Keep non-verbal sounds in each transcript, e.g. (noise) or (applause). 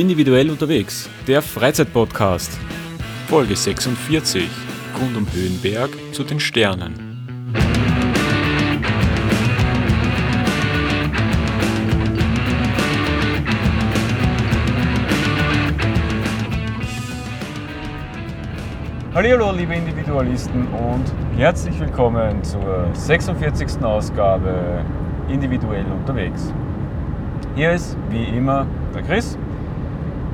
Individuell unterwegs, der Freizeitpodcast. Folge 46. Rund um Höhenberg zu den Sternen. Hallo liebe Individualisten und herzlich willkommen zur 46. Ausgabe Individuell unterwegs. Hier ist wie immer der Chris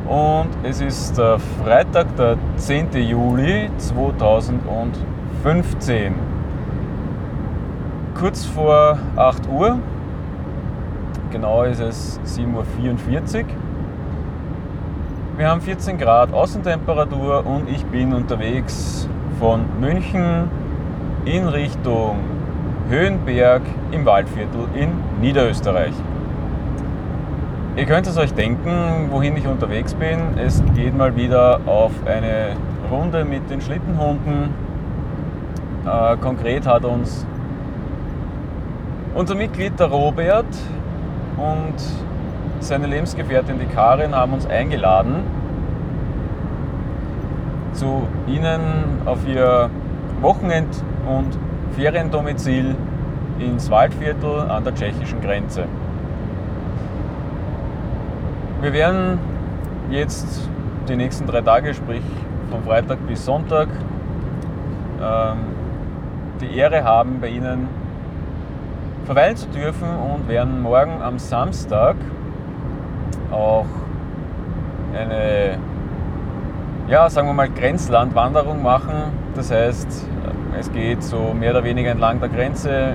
und es ist der Freitag, der 10. Juli 2015. Kurz vor 8 Uhr, genau ist es 7.44 Uhr. Wir haben 14 Grad Außentemperatur und ich bin unterwegs von München in Richtung Höhenberg im Waldviertel in Niederösterreich. Ihr könnt es euch denken, wohin ich unterwegs bin. Es geht mal wieder auf eine Runde mit den Schlittenhunden. Äh, konkret hat uns unser Mitglied der Robert und seine Lebensgefährtin die Karin haben uns eingeladen, zu ihnen auf ihr Wochenend- und Feriendomizil ins Waldviertel an der tschechischen Grenze. Wir werden jetzt die nächsten drei Tage, sprich von Freitag bis Sonntag, ähm, die Ehre haben, bei Ihnen verweilen zu dürfen und werden morgen am Samstag auch eine, ja, sagen wir mal, Grenzlandwanderung machen. Das heißt, es geht so mehr oder weniger entlang der Grenze,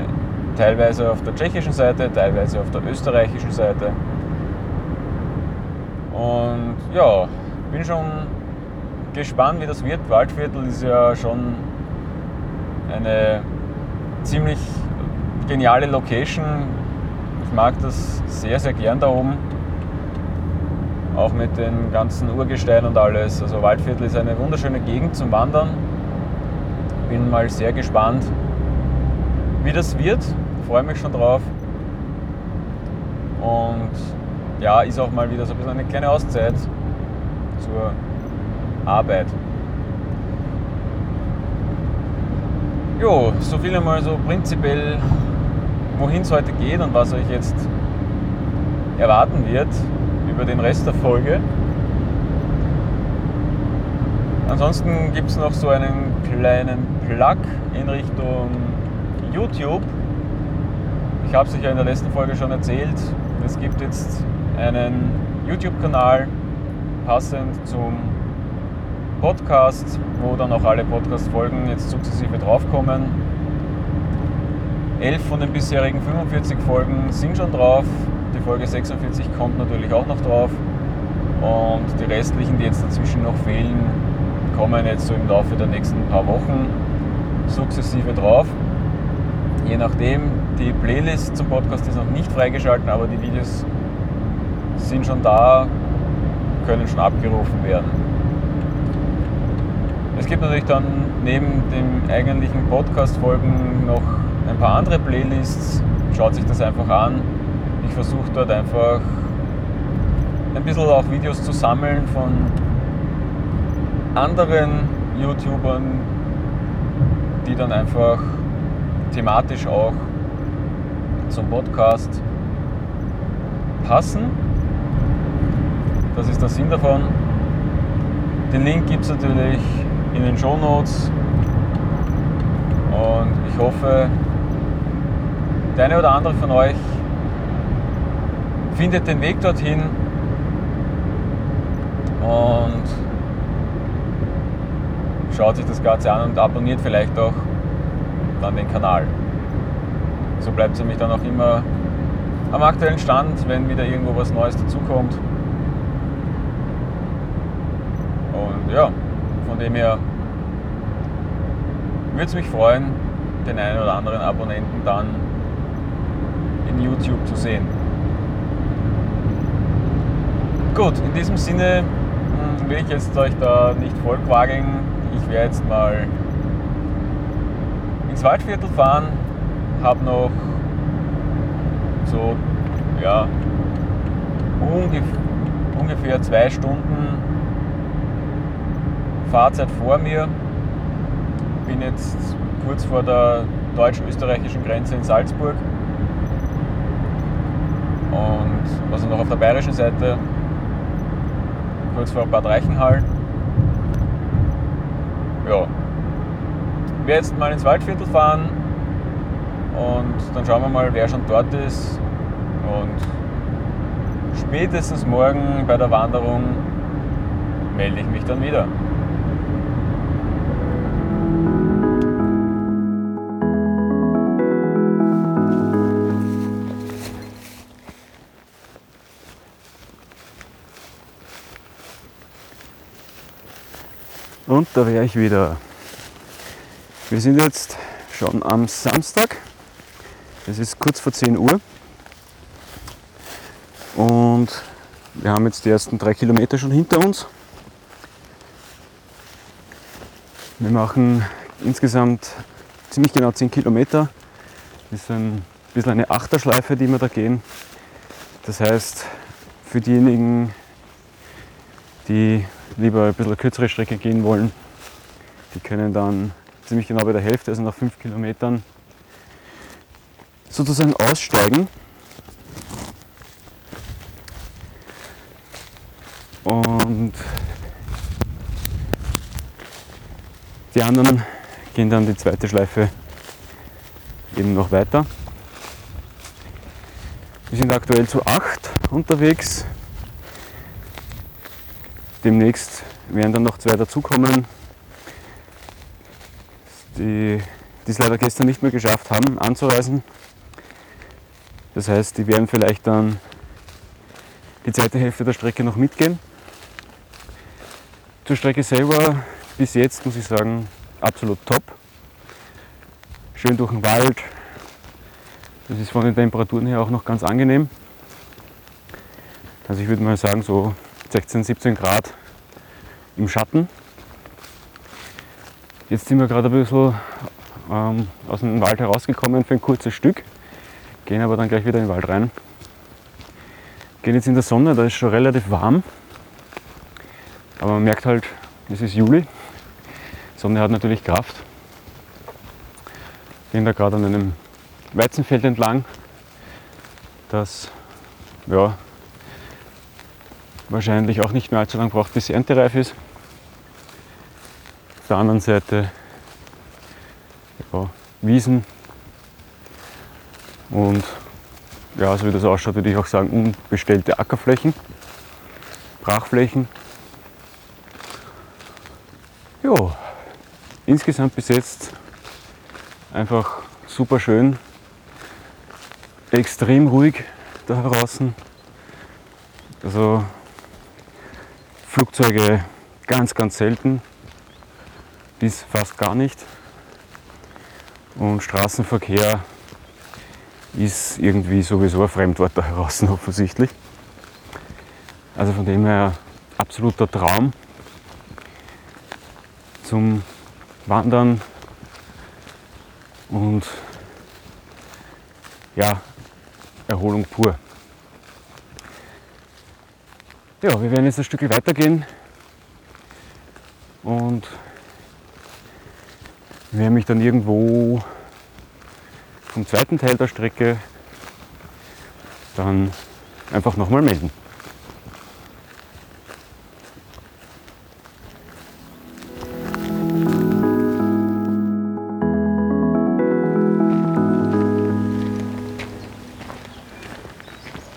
teilweise auf der tschechischen Seite, teilweise auf der österreichischen Seite. Und ja, bin schon gespannt, wie das wird. Waldviertel ist ja schon eine ziemlich geniale Location. Ich mag das sehr, sehr gern da oben. Auch mit den ganzen Urgesteinen und alles. Also Waldviertel ist eine wunderschöne Gegend zum Wandern. Bin mal sehr gespannt, wie das wird. Freue mich schon drauf. Und ja, ist auch mal wieder so ein bisschen eine kleine Auszeit zur Arbeit. Jo, so viel einmal so prinzipiell, wohin es heute geht und was euch jetzt erwarten wird über den Rest der Folge. Ansonsten gibt es noch so einen kleinen Plug in Richtung YouTube. Ich habe es euch ja in der letzten Folge schon erzählt. Es gibt jetzt einen YouTube-Kanal passend zum Podcast, wo dann auch alle Podcast-Folgen jetzt sukzessive draufkommen. Elf von den bisherigen 45 Folgen sind schon drauf. Die Folge 46 kommt natürlich auch noch drauf. Und die restlichen, die jetzt dazwischen noch fehlen, kommen jetzt so im Laufe der nächsten paar Wochen sukzessive drauf. Je nachdem, die Playlist zum Podcast ist noch nicht freigeschalten, aber die Videos sind schon da, können schon abgerufen werden. Es gibt natürlich dann neben den eigentlichen Podcast-Folgen noch ein paar andere Playlists. Schaut sich das einfach an. Ich versuche dort einfach ein bisschen auch Videos zu sammeln von anderen YouTubern, die dann einfach thematisch auch zum Podcast passen. Das ist der Sinn davon. Den Link gibt es natürlich in den Show Notes. Und ich hoffe, der eine oder andere von euch findet den Weg dorthin und schaut sich das Ganze an und abonniert vielleicht auch dann den Kanal. So bleibt es nämlich dann auch immer am aktuellen Stand, wenn wieder irgendwo was Neues dazukommt. Ja, von dem her würde es mich freuen, den einen oder anderen Abonnenten dann in YouTube zu sehen. Gut, in diesem Sinne hm, will ich jetzt euch da nicht vollquageln. Ich werde jetzt mal ins Waldviertel fahren, habe noch so, ja, ungefähr ungefähr zwei Stunden Fahrzeit vor mir. Bin jetzt kurz vor der deutsch-österreichischen Grenze in Salzburg. Und also noch auf der bayerischen Seite, kurz vor Bad Reichenhall. Ja. Ich werde jetzt mal ins Waldviertel fahren und dann schauen wir mal, wer schon dort ist. Und spätestens morgen bei der Wanderung melde ich mich dann wieder. Und da wäre ich wieder. Wir sind jetzt schon am Samstag. Es ist kurz vor 10 Uhr. Und wir haben jetzt die ersten drei Kilometer schon hinter uns. Wir machen insgesamt ziemlich genau 10 Kilometer. Das ist ein bisschen eine Achterschleife, die wir da gehen. Das heißt, für diejenigen, die lieber ein bisschen kürzere Strecke gehen wollen, die können dann ziemlich genau bei der Hälfte, also nach fünf Kilometern, sozusagen aussteigen. Und die anderen gehen dann die zweite Schleife eben noch weiter. Wir sind aktuell zu acht unterwegs. Demnächst werden dann noch zwei dazukommen, die es leider gestern nicht mehr geschafft haben, anzureisen. Das heißt, die werden vielleicht dann die zweite Hälfte der Strecke noch mitgehen. Zur Strecke selber bis jetzt muss ich sagen, absolut top. Schön durch den Wald. Das ist von den Temperaturen her auch noch ganz angenehm. Also ich würde mal sagen, so 16, 17 Grad im Schatten. Jetzt sind wir gerade ein bisschen ähm, aus dem Wald herausgekommen für ein kurzes Stück, gehen aber dann gleich wieder in den Wald rein. Gehen jetzt in der Sonne, da ist schon relativ warm, aber man merkt halt, es ist Juli, Sonne hat natürlich Kraft. Gehen da gerade an einem Weizenfeld entlang, das ja, wahrscheinlich auch nicht mehr allzu lange braucht, bis sie erntereif ist. Auf der anderen Seite ja, Wiesen und ja, so wie das ausschaut, würde ich auch sagen, unbestellte Ackerflächen, Brachflächen. Ja, insgesamt bis jetzt einfach super schön, extrem ruhig da draußen. Also Flugzeuge ganz, ganz selten, bis fast gar nicht. Und Straßenverkehr ist irgendwie sowieso ein Fremdwort da draußen (laughs) offensichtlich. Also von dem her absoluter Traum zum Wandern und ja, Erholung pur. Ja, wir werden jetzt ein Stück weitergehen und werde mich dann irgendwo vom zweiten Teil der Strecke dann einfach nochmal melden.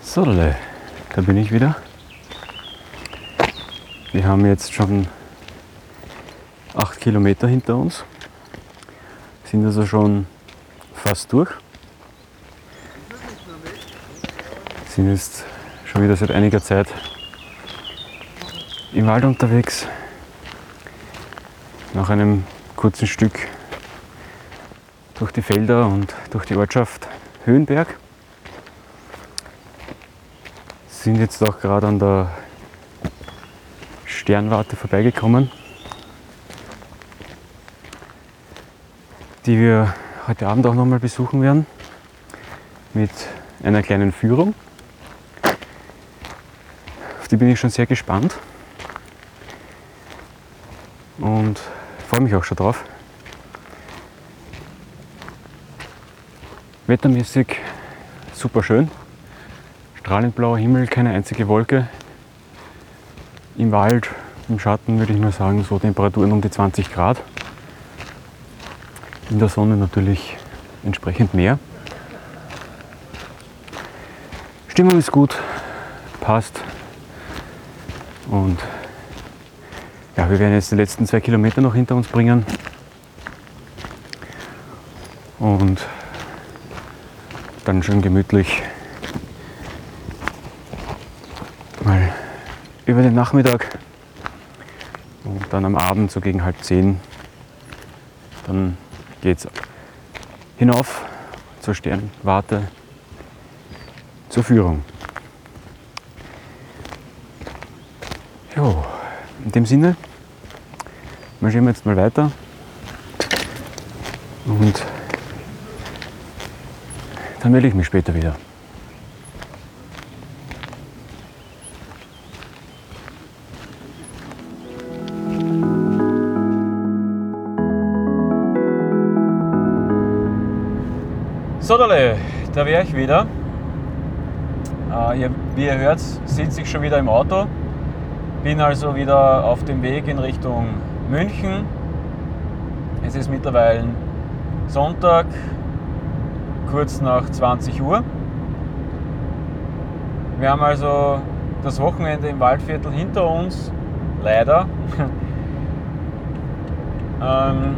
So, da bin ich wieder. Wir haben jetzt schon acht Kilometer hinter uns, sind also schon fast durch. Sind jetzt schon wieder seit einiger Zeit im Wald unterwegs. Nach einem kurzen Stück durch die Felder und durch die Ortschaft Höhenberg. Sind jetzt auch gerade an der Sternwarte vorbeigekommen, die wir heute Abend auch nochmal besuchen werden mit einer kleinen Führung. Auf die bin ich schon sehr gespannt. Und freue mich auch schon drauf. Wettermäßig super schön. Strahlend blauer Himmel, keine einzige Wolke. Im Wald, im Schatten würde ich nur sagen, so Temperaturen um die 20 Grad. In der Sonne natürlich entsprechend mehr. Stimmung ist gut, passt. Und ja, wir werden jetzt die letzten zwei Kilometer noch hinter uns bringen. Und dann schön gemütlich über den Nachmittag und dann am Abend so gegen halb zehn dann geht es hinauf zur Sternwarte zur Führung. Jo, in dem Sinne marschieren wir jetzt mal weiter und dann melde ich mich später wieder. So, da wäre ich wieder. Äh, wie ihr hört, sitze ich schon wieder im Auto. Bin also wieder auf dem Weg in Richtung München. Es ist mittlerweile Sonntag, kurz nach 20 Uhr. Wir haben also das Wochenende im Waldviertel hinter uns, leider. (laughs) ähm,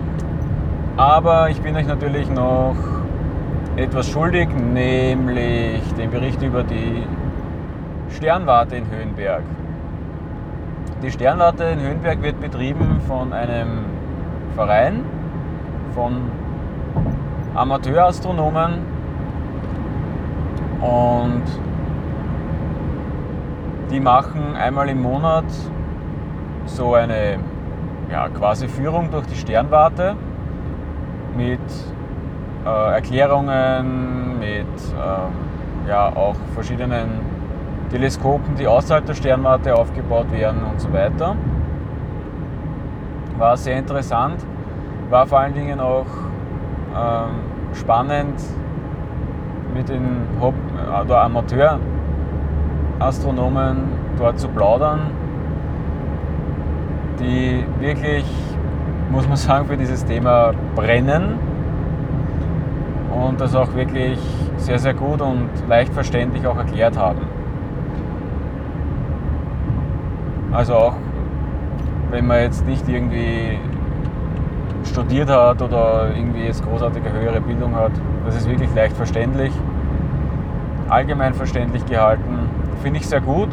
aber ich bin euch natürlich noch etwas schuldig, nämlich den Bericht über die Sternwarte in Höhenberg. Die Sternwarte in Höhenberg wird betrieben von einem Verein, von Amateurastronomen und die machen einmal im Monat so eine ja, quasi Führung durch die Sternwarte mit äh, Erklärungen, mit ähm, ja, auch verschiedenen Teleskopen, die außerhalb der Sternwarte aufgebaut werden und so weiter. War sehr interessant, war vor allen Dingen auch ähm, spannend mit den Haupt- oder Amateurastronomen dort zu plaudern, die wirklich, muss man sagen, für dieses Thema brennen und das auch wirklich sehr, sehr gut und leicht verständlich auch erklärt haben. Also auch wenn man jetzt nicht irgendwie studiert hat oder irgendwie jetzt großartige höhere Bildung hat. Das ist wirklich leicht verständlich, allgemein verständlich gehalten. Finde ich sehr gut.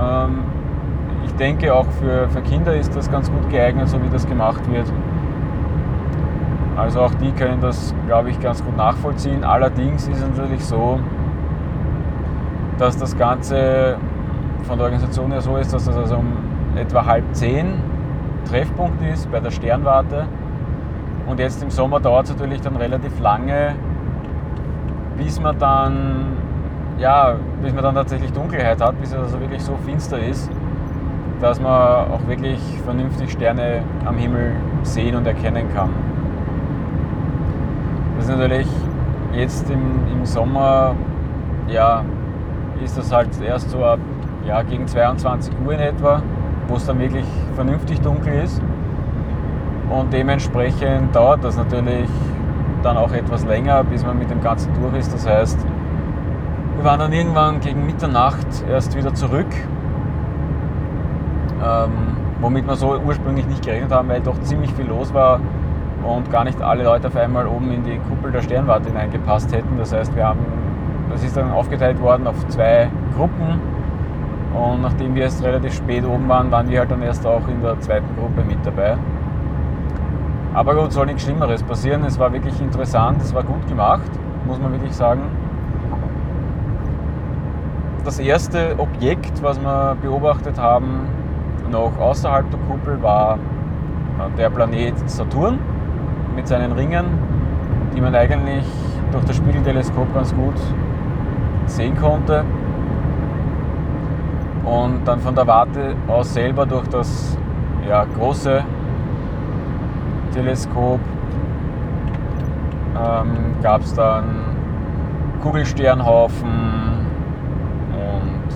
Ähm, ich denke auch für, für Kinder ist das ganz gut geeignet, so wie das gemacht wird. Also auch die können das, glaube ich, ganz gut nachvollziehen. Allerdings ist es natürlich so, dass das Ganze von der Organisation her so ist, dass das also um etwa halb zehn Treffpunkt ist bei der Sternwarte. Und jetzt im Sommer dauert es natürlich dann relativ lange, bis man dann, ja, bis man dann tatsächlich Dunkelheit hat, bis es also wirklich so finster ist, dass man auch wirklich vernünftig Sterne am Himmel sehen und erkennen kann. Das ist natürlich jetzt im, im Sommer, ja, ist das halt erst so ab ja, gegen 22 Uhr in etwa, wo es dann wirklich vernünftig dunkel ist. Und dementsprechend dauert das natürlich dann auch etwas länger, bis man mit dem Ganzen durch ist. Das heißt, wir waren dann irgendwann gegen Mitternacht erst wieder zurück, ähm, womit wir so ursprünglich nicht gerechnet haben, weil doch ziemlich viel los war und gar nicht alle Leute auf einmal oben in die Kuppel der Sternwarte hineingepasst hätten. Das heißt, wir haben, das ist dann aufgeteilt worden auf zwei Gruppen und nachdem wir erst relativ spät oben waren, waren wir halt dann erst auch in der zweiten Gruppe mit dabei. Aber gut, soll nichts Schlimmeres passieren. Es war wirklich interessant, es war gut gemacht, muss man wirklich sagen. Das erste Objekt, was wir beobachtet haben, noch außerhalb der Kuppel, war äh, der Planet Saturn mit seinen Ringen, die man eigentlich durch das Spiegelteleskop ganz gut sehen konnte. Und dann von der Warte aus selber durch das ja, große Teleskop ähm, gab es dann Kugelsternhaufen und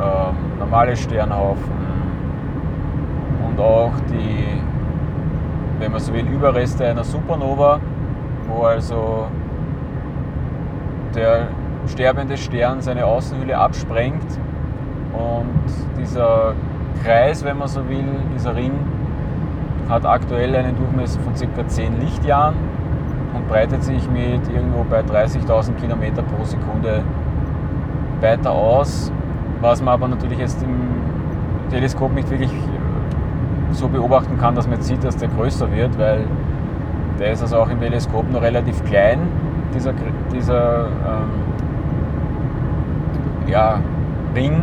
ähm, normale Sternhaufen und auch die, wenn man so will, Überreste einer Supernova, wo also der sterbende Stern seine Außenhülle absprengt und dieser Kreis, wenn man so will, dieser Ring, hat aktuell einen Durchmesser von ca. 10 Lichtjahren und breitet sich mit irgendwo bei 30.000 Kilometer pro Sekunde weiter aus, was man aber natürlich jetzt im Teleskop nicht wirklich so beobachten kann, dass man jetzt sieht, dass der größer wird, weil der ist also auch im Teleskop noch relativ klein, dieser, dieser ähm, ja, Ring.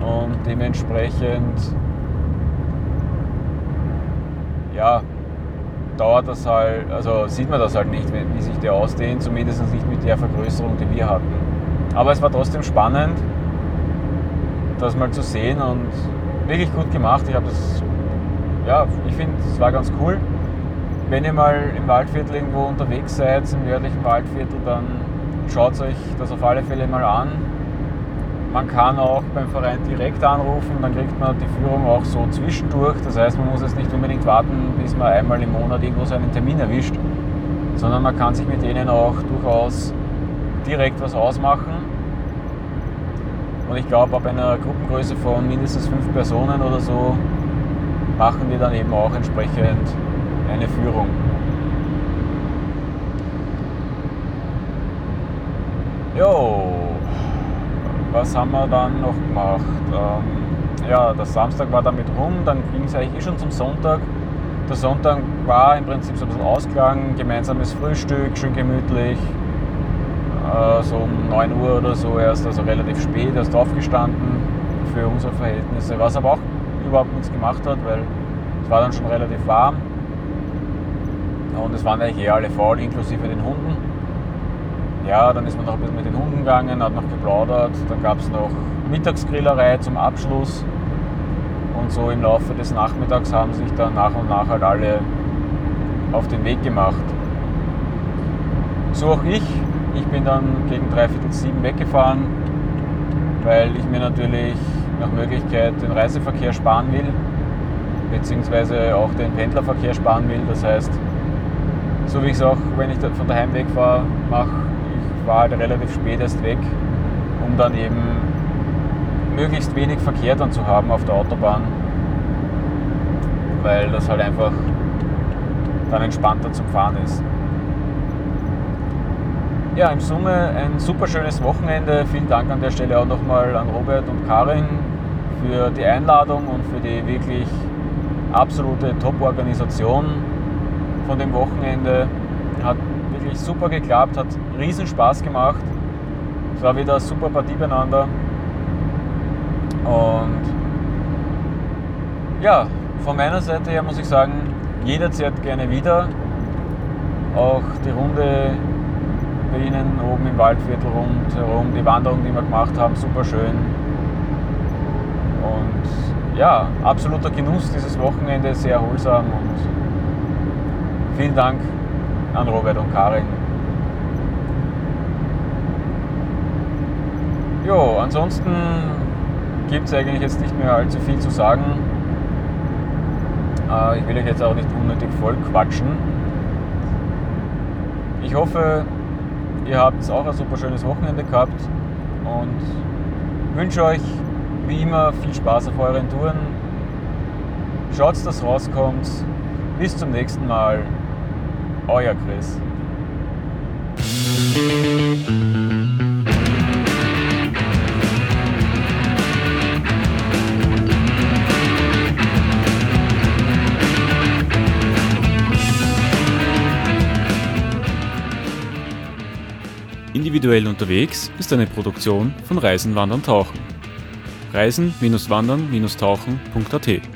Und dementsprechend ja, dauert das halt, also sieht man das halt nicht, wie sich der ausdehnt, zumindest nicht mit der Vergrößerung, die wir hatten. Aber es war trotzdem spannend, das mal zu sehen und wirklich gut gemacht. Ich habe das, ja, ich finde, es war ganz cool. Wenn ihr mal im Waldviertel irgendwo unterwegs seid, im nördlichen Waldviertel, dann schaut euch das auf alle Fälle mal an. Man kann auch beim Verein direkt anrufen, dann kriegt man die Führung auch so zwischendurch. Das heißt, man muss jetzt nicht unbedingt warten, bis man einmal im Monat irgendwo seinen Termin erwischt, sondern man kann sich mit denen auch durchaus direkt was ausmachen. Und ich glaube, ab einer Gruppengröße von mindestens fünf Personen oder so machen wir dann eben auch entsprechend eine Führung. Jo, was haben wir dann noch gemacht? Ähm, ja, der Samstag war damit rum, dann ging es eigentlich eh schon zum Sonntag. Der Sonntag war im Prinzip so ein bisschen Ausklang, gemeinsames Frühstück, schön gemütlich. Äh, so um 9 Uhr oder so erst, also relativ spät erst aufgestanden für unsere Verhältnisse, was aber auch überhaupt nichts gemacht hat, weil es war dann schon relativ warm. Und es waren eigentlich eh alle faul, inklusive den Hunden. Ja, dann ist man noch ein bisschen mit den Hunden gegangen, hat noch geplaudert. Dann gab es noch Mittagsgrillerei zum Abschluss. Und so im Laufe des Nachmittags haben sich dann nach und nach halt alle auf den Weg gemacht. So auch ich. Ich bin dann gegen dreiviertel sieben weggefahren, weil ich mir natürlich nach Möglichkeit den Reiseverkehr sparen will, beziehungsweise auch den Pendlerverkehr sparen will. Das heißt, so wie ich es auch, wenn ich von daheim wegfahre, mache, ich war halt relativ spät erst weg, um dann eben möglichst wenig Verkehr dann zu haben auf der Autobahn, weil das halt einfach dann entspannter zum Fahren ist. Ja, im Summe ein super schönes Wochenende. Vielen Dank an der Stelle auch nochmal an Robert und Karin für die Einladung und für die wirklich absolute Top-Organisation von dem Wochenende. Hat wirklich super geklappt, hat riesen Spaß gemacht. Es war wieder super Partie beieinander. Und ja, von meiner Seite her muss ich sagen, jederzeit gerne wieder. Auch die Runde bei Ihnen oben im Waldviertel rundherum, die Wanderung, die wir gemacht haben, super schön. Und ja, absoluter Genuss dieses Wochenende, sehr erholsam und vielen Dank an Robert und Karin. Jo, ansonsten gibt es eigentlich jetzt nicht mehr allzu viel zu sagen. Äh, ich will euch jetzt auch nicht unnötig voll quatschen. Ich hoffe, ihr habt auch ein super schönes Wochenende gehabt und wünsche euch wie immer viel Spaß auf euren Touren. Schaut, dass rauskommt. Bis zum nächsten Mal. Euer Chris. Individuell unterwegs ist eine Produktion von Reisen, Wandern, Tauchen. Reisen-Wandern-Tauchen.at